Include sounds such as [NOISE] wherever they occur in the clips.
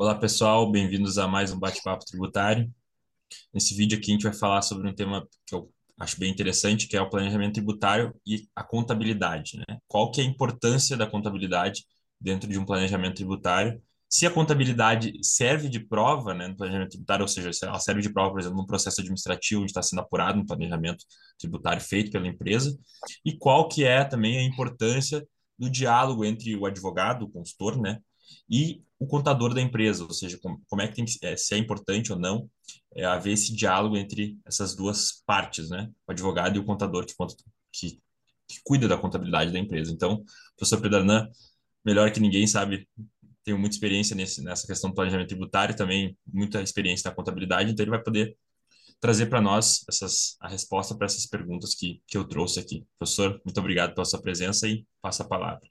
Olá, pessoal, bem-vindos a mais um bate-papo tributário. Nesse vídeo aqui a gente vai falar sobre um tema que eu acho bem interessante, que é o planejamento tributário e a contabilidade, né? Qual que é a importância da contabilidade dentro de um planejamento tributário? Se a contabilidade serve de prova, né, no planejamento tributário, ou seja, se ela serve de prova, por exemplo, no processo administrativo onde está sendo apurado um planejamento tributário feito pela empresa, e qual que é também a importância do diálogo entre o advogado, o consultor, né, e o contador da empresa, ou seja, como, é que tem é, se é importante ou não é, haver esse diálogo entre essas duas partes, né? O advogado e o contador que, que, que cuida da contabilidade da empresa. Então, professor Predarnan, melhor que ninguém, sabe, tenho muita experiência nesse, nessa questão do planejamento tributário, também muita experiência na contabilidade, então ele vai poder trazer para nós essas, a resposta para essas perguntas que, que eu trouxe aqui. Professor, muito obrigado pela sua presença e passa a palavra.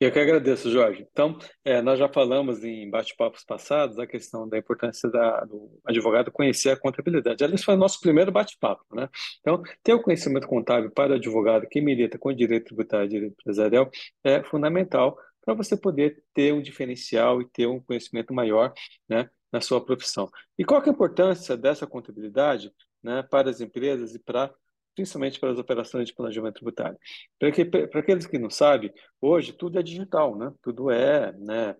Eu que agradeço, Jorge. Então, é, nós já falamos em bate-papos passados a questão da importância da, do advogado conhecer a contabilidade. Aliás, foi o nosso primeiro bate-papo, né? Então, ter o conhecimento contábil para o advogado que milita com direito tributário e direito empresarial é fundamental para você poder ter um diferencial e ter um conhecimento maior, né, na sua profissão. E qual é a importância dessa contabilidade, né, para as empresas e para principalmente para as operações de planejamento tributário. Para, que, para aqueles que não sabem, hoje tudo é digital, né? tudo é né,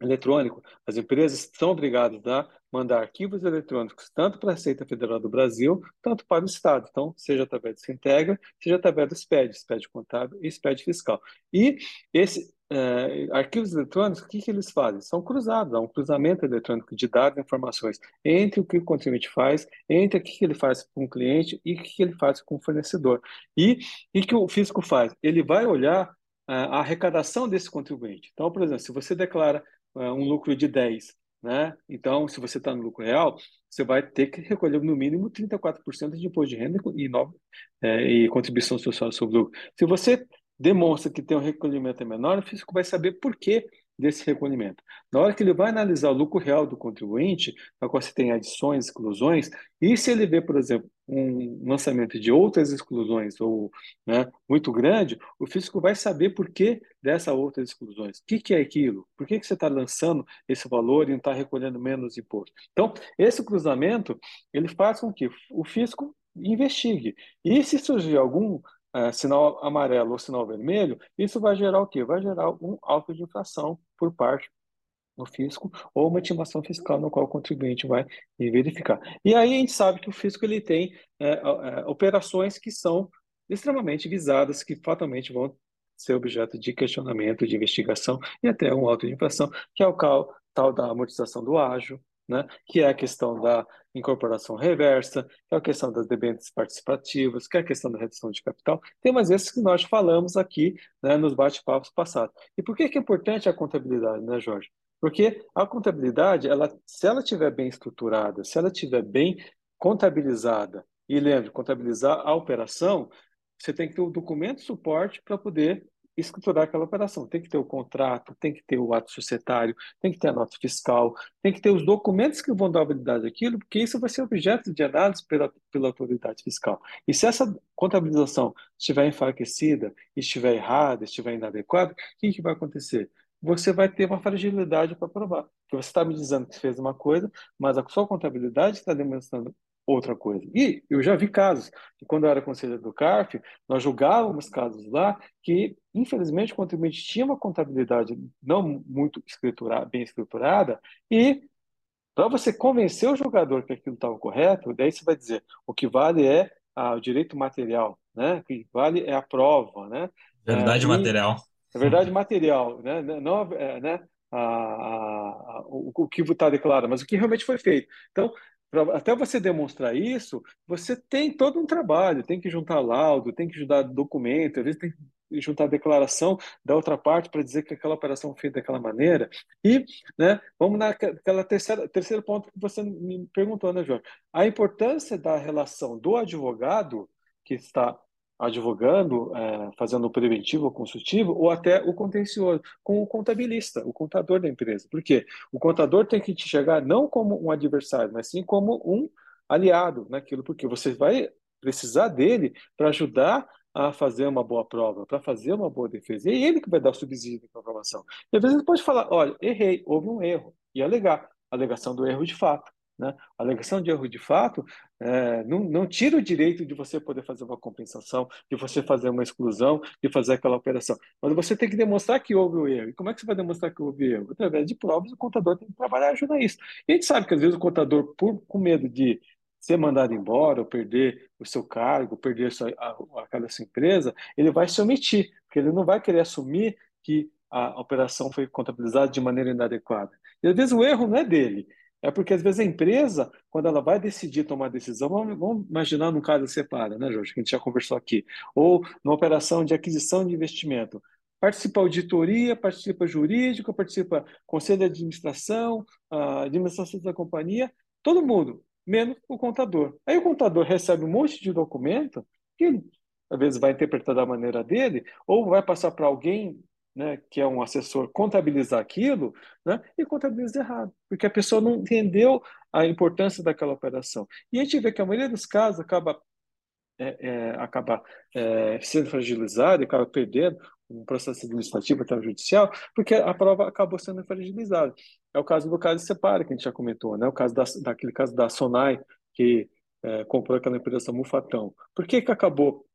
eletrônico. As empresas são obrigadas a mandar arquivos eletrônicos tanto para a Receita Federal do Brasil, tanto para o Estado. Então, seja através do Sintegra, seja através do SPED, SPED contábil e SPED fiscal. E esse, é, arquivos eletrônicos, o que, que eles fazem? São cruzados, há um cruzamento eletrônico de dados e informações entre o que o contribuinte faz, entre o que, que ele faz com o cliente e o que, que ele faz com o fornecedor. E o que o fisco faz? Ele vai olhar é, a arrecadação desse contribuinte. Então, por exemplo, se você declara é, um lucro de 10, né? Então, se você está no lucro real, você vai ter que recolher no mínimo 34% de imposto de renda e, nova, é, e contribuição social sobre o lucro. Se você demonstra que tem um recolhimento menor, o fisco vai saber por que desse recolhimento. Na hora que ele vai analisar o lucro real do contribuinte, na qual você tem adições, exclusões, e se ele vê, por exemplo, um lançamento de outras exclusões ou né, muito grande, o fisco vai saber por que dessas outras exclusões. O que, que é aquilo? Por que, que você está lançando esse valor e não está recolhendo menos imposto? Então, esse cruzamento, ele faz com que o fisco investigue. E se surgir algum é, sinal amarelo ou sinal vermelho, isso vai gerar o quê? Vai gerar um alto de inflação por parte do fisco ou uma estimação fiscal no qual o contribuinte vai verificar. E aí a gente sabe que o fisco ele tem é, é, operações que são extremamente visadas, que fatalmente vão ser objeto de questionamento, de investigação e até um alto de inflação, que é o tal da amortização do ágio, né? que é a questão da incorporação reversa, que é a questão das debêntures participativas, que é a questão da redução de capital. Tem umas vezes que nós falamos aqui né, nos bate-papos passados. E por que, que é importante a contabilidade, né, Jorge? Porque a contabilidade, ela, se ela estiver bem estruturada, se ela estiver bem contabilizada, e lembre, contabilizar a operação, você tem que ter o documento de suporte para poder escriturar aquela operação. Tem que ter o contrato, tem que ter o ato societário, tem que ter a nota fiscal, tem que ter os documentos que vão dar validade daquilo, porque isso vai ser objeto de análise pela, pela autoridade fiscal. E se essa contabilização estiver enfraquecida, estiver errada, estiver inadequada, o que, que vai acontecer? Você vai ter uma fragilidade para provar. Porque você está me dizendo que fez uma coisa, mas a sua contabilidade está demonstrando outra coisa. E eu já vi casos que, quando eu era conselheiro do CARF, nós julgávamos casos lá que, infelizmente, o contribuinte tinha uma contabilidade não muito escritura, bem escriturada e, para você convencer o jogador que aquilo estava correto, daí você vai dizer o que vale é ah, o direito material, né? o que vale é a prova. Né? Verdade é, material. É verdade material, né? não é, né? A, a, a, o, o que está declarado, mas o que realmente foi feito. Então, até você demonstrar isso, você tem todo um trabalho, tem que juntar laudo, tem que juntar documento, às vezes tem que juntar declaração da outra parte para dizer que aquela operação foi feita daquela maneira. E, né, vamos naquela terceira terceiro ponto que você me perguntou, né, João? A importância da relação do advogado que está advogando, é, fazendo o preventivo ou consultivo, ou até o contencioso, com o contabilista, o contador da empresa. Por quê? O contador tem que te chegar não como um adversário, mas sim como um aliado naquilo, porque você vai precisar dele para ajudar a fazer uma boa prova, para fazer uma boa defesa. E é ele que vai dar o subsídio para a. E às vezes ele pode falar, olha, errei, houve um erro. e alegar. Alegação do erro de fato. Né? A alegação de erro de fato é, não, não tira o direito de você poder fazer uma compensação, de você fazer uma exclusão, de fazer aquela operação. Mas você tem que demonstrar que houve o erro. E como é que você vai demonstrar que houve erro? Através de provas, o contador tem que trabalhar e ajudar isso. E a gente sabe que às vezes o contador, por, com medo de ser mandado embora, ou perder o seu cargo, perder a sua, a, sua empresa, ele vai se omitir, porque ele não vai querer assumir que a operação foi contabilizada de maneira inadequada. E às vezes o erro não é dele, é porque às vezes a empresa, quando ela vai decidir tomar decisão, vamos, vamos imaginar num caso separa, né, Jorge, que a gente já conversou aqui, ou numa operação de aquisição de investimento. Participa auditoria, participa jurídico, participa conselho de administração, administração da companhia, todo mundo menos o contador. Aí o contador recebe um monte de documento que às vezes vai interpretar da maneira dele, ou vai passar para alguém né, que é um assessor contabilizar aquilo, né, e contabiliza errado, porque a pessoa não entendeu a importância daquela operação. E a gente vê que a maioria dos casos acaba é, é, acaba é, sendo fragilizado, acaba perdendo um processo administrativo até o judicial, porque a prova acabou sendo fragilizada. É o caso do caso Separa, que a gente já comentou, né? o caso da, daquele caso da Sonai, que é, comprou aquela empresa Mufatão. Por que, que acabou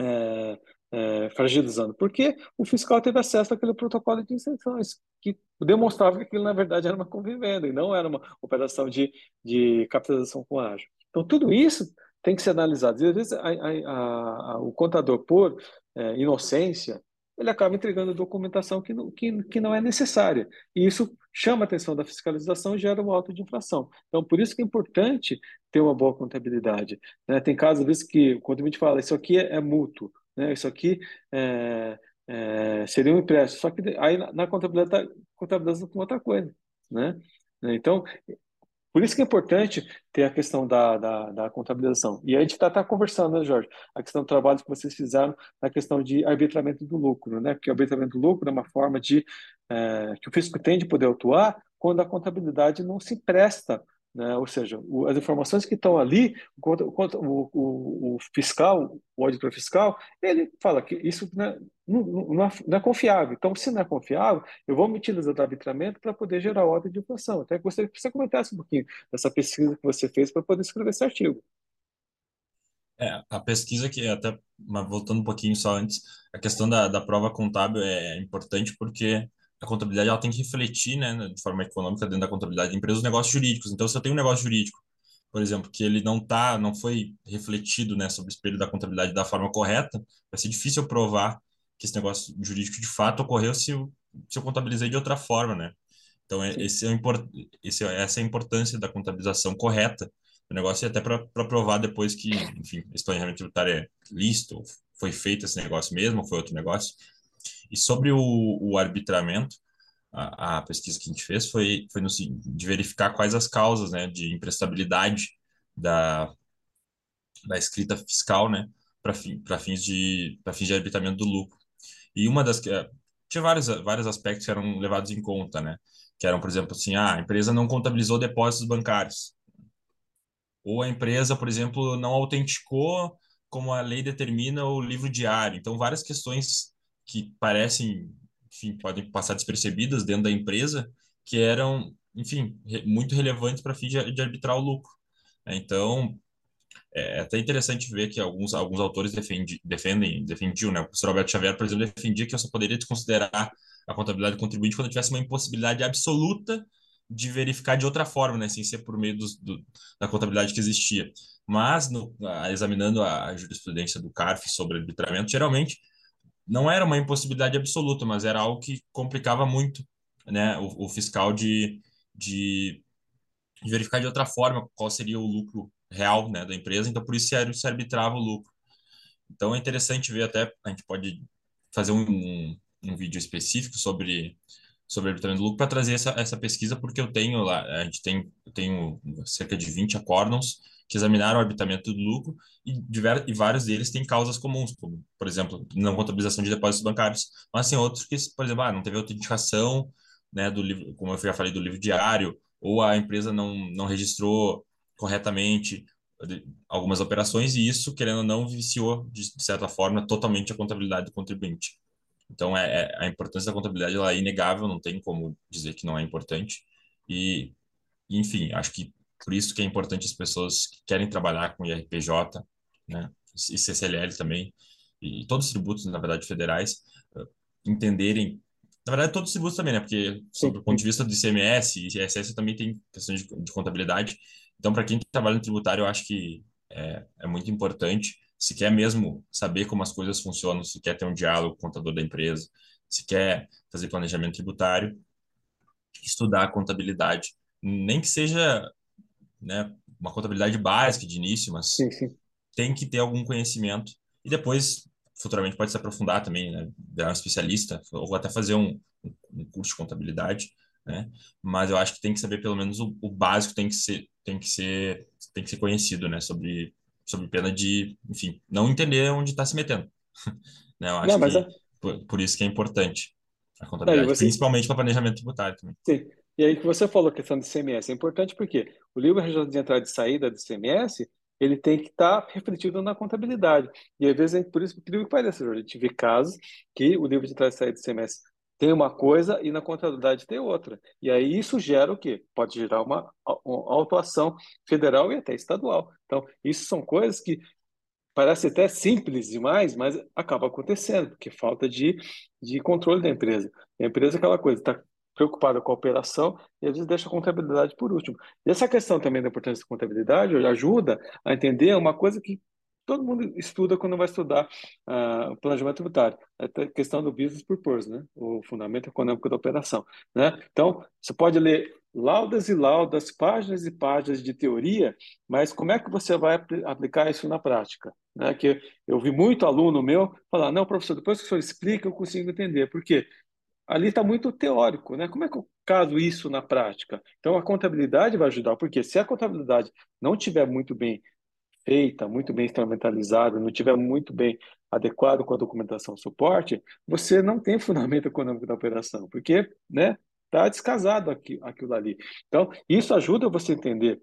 é, é, fragilizando? Porque o fiscal teve acesso àquele protocolo de isenções, que demonstrava que aquilo, na verdade, era uma convivenda e não era uma operação de, de capitalização com ágio. Então, tudo isso tem que ser analisado. E, às vezes, a, a, a, o contador, por é, inocência, ele acaba entregando documentação que não, que, que não é necessária. E isso chama a atenção da fiscalização e gera um auto de infração. Então, por isso que é importante ter uma boa contabilidade. Né? Tem casos, às vezes, que quando a gente fala, isso aqui é, é mútuo, né? isso aqui é, é, seria um empréstimo, só que aí na, na contabilidade está contabilizando com outra coisa. Né? Então, por isso que é importante ter a questão da, da, da contabilização. E a gente está tá conversando, né, Jorge? A questão do trabalho que vocês fizeram na questão de arbitramento do lucro, né? Porque o arbitramento do lucro é uma forma de é, que o fisco tem de poder atuar quando a contabilidade não se presta né? Ou seja, o, as informações que estão ali, o, o, o, fiscal, o auditor fiscal, ele fala que isso não é, não, não, é, não é, confiável. Então, se não é confiável, eu vou me utilizar do arbitramento para poder gerar ordem de inflação. Até gostaria que você comentasse um pouquinho dessa pesquisa que você fez para poder escrever esse artigo. É, a pesquisa que até, voltando um pouquinho só antes, a questão da, da prova contábil é importante porque a contabilidade ela tem que refletir, né, de forma econômica dentro da contabilidade da empresa os negócios jurídicos. Então, se eu tenho um negócio jurídico, por exemplo, que ele não tá, não foi refletido, né, sobre o espelho da contabilidade da forma correta, vai ser difícil provar que esse negócio jurídico de fato ocorreu se eu, se eu contabilizei de outra forma, né? Então, é, esse é import, esse, é, essa é a importância da contabilização correta do negócio e até para provar depois que, enfim, esse planejamento tributário é lícito, foi feito esse negócio mesmo, foi outro negócio. E sobre o, o arbitramento, a, a, pesquisa que a gente fez foi, foi no, de verificar quais as causas né, de imprestabilidade da, da escrita fiscal né, para fim, fins, de, fins de arbitramento do lucro. E uma das que. Tinha vários, vários aspectos que eram levados em conta, né? Que eram, por exemplo, assim, ah, a empresa não contabilizou depósitos bancários. Ou a empresa, por exemplo, não autenticou como a lei determina o livro diário. Então, várias questões que parecem, enfim, podem passar despercebidas dentro da empresa, que eram, enfim, muito relevantes para fim de, de arbitrar o lucro. Então, é até interessante ver que alguns, alguns autores defendi, defendem, defendiam, né? O professor Alberto Xavier, por exemplo, defendia que eu só poderia desconsiderar a contabilidade do contribuinte quando tivesse uma impossibilidade absoluta de verificar de outra forma, né? Sem ser por meio do, do, da contabilidade que existia. Mas, no, examinando a jurisprudência do CARF sobre arbitramento, geralmente não era uma impossibilidade absoluta, mas era algo que complicava muito né, o, o fiscal de, de, de, verificar de outra forma qual seria o lucro real né, da empresa, então por isso se, arbitrava o lucro. Então é interessante ver até, a gente pode fazer um, um, um vídeo específico sobre sobre arbitramento do lucro para trazer essa, essa pesquisa, porque eu tenho lá, a gente tem, eu tenho cerca de 20 acórdons que examinaram o arbitramento do lucro e, diver, e vários deles têm causas comuns, como, por exemplo, não contabilização de depósitos bancários, mas tem outros que, por exemplo, ah, não teve autenticação, né, do livro, como eu já falei, do livro diário, ou a empresa não, não registrou corretamente algumas operações e isso, querendo ou não, viciou, de, certa forma, totalmente a contabilidade do contribuinte. Então, é, é, a importância da contabilidade ela é inegável, não tem como dizer que não é importante. E, enfim, acho que por isso que é importante as pessoas que querem trabalhar com IRPJ, né, e CCLL também, e todos os tributos, na verdade, federais, uh, entenderem, na verdade, todos os tributos também, né, porque sob o ponto de vista do ICMS e ISS também tem questões de, de contabilidade. Então, para quem trabalha no tributário, eu acho que é, é muito importante. Se quer mesmo saber como as coisas funcionam, se quer ter um diálogo com o contador da empresa, se quer fazer planejamento tributário, estudar a contabilidade, nem que seja né, uma contabilidade básica de início, mas sim, sim. tem que ter algum conhecimento e depois futuramente pode se aprofundar também, né, virar um especialista ou até fazer um, um curso de contabilidade, né? Mas eu acho que tem que saber pelo menos o, o básico tem que ser tem que ser tem que ser conhecido, né, sobre sobre pena de, enfim, não entender onde está se metendo. [LAUGHS] né? Eu acho não, que é... por, por, isso que é importante a contabilidade, não, você... principalmente para planejamento tributário também. Sim. E aí que você falou a questão do CMS é importante porque o livro de entrada e saída do CMS ele tem que estar tá refletido na contabilidade. E às vezes é por isso que pareça, a gente vê casos que o livro de entrada e saída do CMS tem uma coisa e na contabilidade tem outra. E aí isso gera o quê? Pode gerar uma, uma autuação federal e até estadual. Então, isso são coisas que parece até simples demais, mas acaba acontecendo, porque falta de, de controle da empresa. A empresa é aquela coisa, está preocupada com a operação e às vezes deixa a contabilidade por último. E essa questão também da importância da contabilidade ajuda a entender uma coisa que todo mundo estuda quando vai estudar uh, planejamento tributário. É a questão do business purpose, né? O fundamento econômico da operação, né? Então, você pode ler laudas e laudas, páginas e páginas de teoria, mas como é que você vai aplicar isso na prática? Né? Que eu vi muito aluno meu falar, não, professor, depois que o senhor explica, eu consigo entender. Por quê? Ali está muito teórico, né? Como é que eu caso isso na prática? Então, a contabilidade vai ajudar, porque se a contabilidade não tiver muito bem feita, muito bem instrumentalizada, não tiver muito bem adequado com a documentação suporte, você não tem [LAUGHS] fundamento econômico da operação, porque, né? Está descasado aqui, aquilo ali. Então, isso ajuda você a entender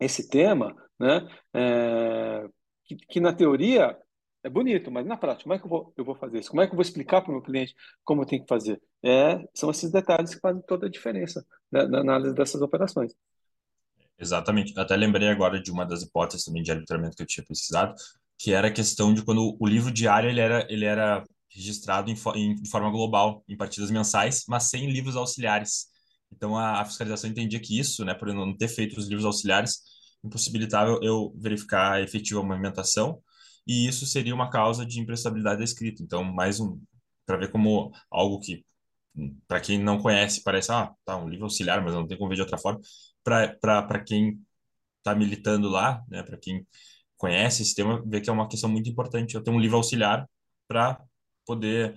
esse tema, né? É, que, que na teoria é bonito, mas na prática, como é que eu vou, eu vou fazer isso? Como é que eu vou explicar para o meu cliente como eu tenho que fazer? É, são esses detalhes que fazem toda a diferença né, na análise dessas operações. Exatamente. Até lembrei agora de uma das hipóteses também de arbitramento que eu tinha precisado, que era a questão de quando o livro diário ele era, ele era registrado em, em, de forma global, em partidas mensais, mas sem livros auxiliares. Então a, a fiscalização entendia que isso, né, por não ter feito os livros auxiliares, impossibilitava eu verificar a efetiva movimentação e isso seria uma causa de imprestabilidade da escrita. Então, mais um, para ver como algo que, para quem não conhece, parece, ah, tá, um livro auxiliar, mas não tem como ver de outra forma. Para quem está militando lá, né, para quem conhece esse tema, ver que é uma questão muito importante. Eu tenho um livro auxiliar para poder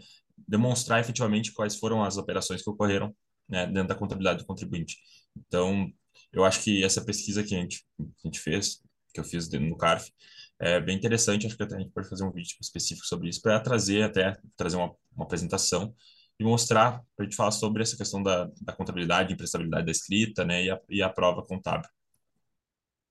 demonstrar efetivamente quais foram as operações que ocorreram né, dentro da contabilidade do contribuinte. Então, eu acho que essa pesquisa que a gente, que a gente fez, que eu fiz no CARF, é bem interessante. Acho que até a gente pode fazer um vídeo específico sobre isso para trazer até trazer uma, uma apresentação e mostrar para a gente falar sobre essa questão da, da contabilidade, imprestabilidade da escrita, né, e a, e a prova contábil.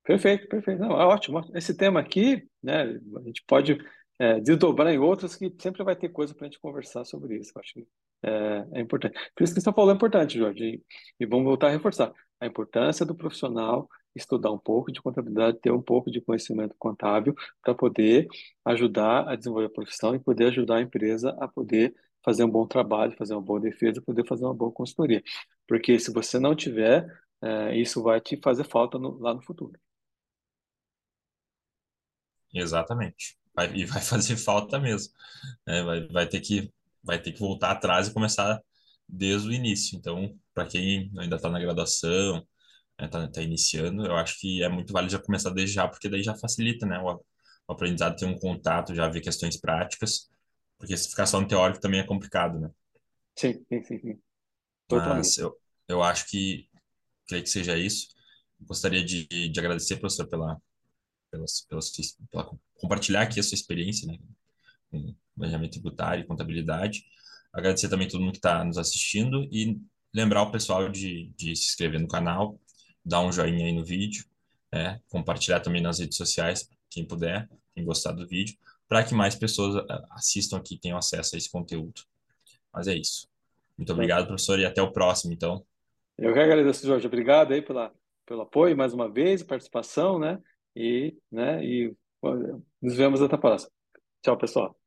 Perfeito, perfeito. Não, é ótimo. Esse tema aqui, né, a gente pode é, desdobrar em outros que sempre vai ter coisa para a gente conversar sobre isso. Acho que é, é, importante. Por isso que você falando é importante, Jorge. E, e vamos voltar a reforçar a importância do profissional estudar um pouco de contabilidade, ter um pouco de conhecimento contábil para poder ajudar a desenvolver a profissão e poder ajudar a empresa a poder fazer um bom trabalho, fazer uma boa defesa, poder fazer uma boa consultoria. Porque se você não tiver, é, isso vai te fazer falta no, lá no futuro. Exatamente. Vai, e vai [LAUGHS] fazer falta mesmo. É, vai, vai, ter que, vai ter que voltar atrás e começar desde o início. Então, para quem ainda está na graduação, está né, tá, tá iniciando, eu acho que é muito válido já começar desde já, porque daí já facilita, né? O, o aprendizado ter um contato, já ver questões práticas, porque se ficar só no teórico também é complicado, né? Sim, sim, sim. sim. Mas eu, eu acho que, creio que seja isso. Gostaria de, de agradecer, professor, pela, pela, pela, pela compartilhar aqui a sua experiência, né? Com planejamento tributário e contabilidade. Agradecer também todo mundo que está nos assistindo e lembrar o pessoal de, de se inscrever no canal, dar um joinha aí no vídeo, né? compartilhar também nas redes sociais, quem puder, quem gostar do vídeo, para que mais pessoas eh, assistam aqui, tenham acesso a esse conteúdo. Mas é isso. Muito obrigado, professor, e até o próximo, então. Eu que agradeço, Jorge. Obrigado aí pela, pelo apoio mais uma vez, participação, né? E, né, e nos vemos até a próxima. Tchau, pessoal.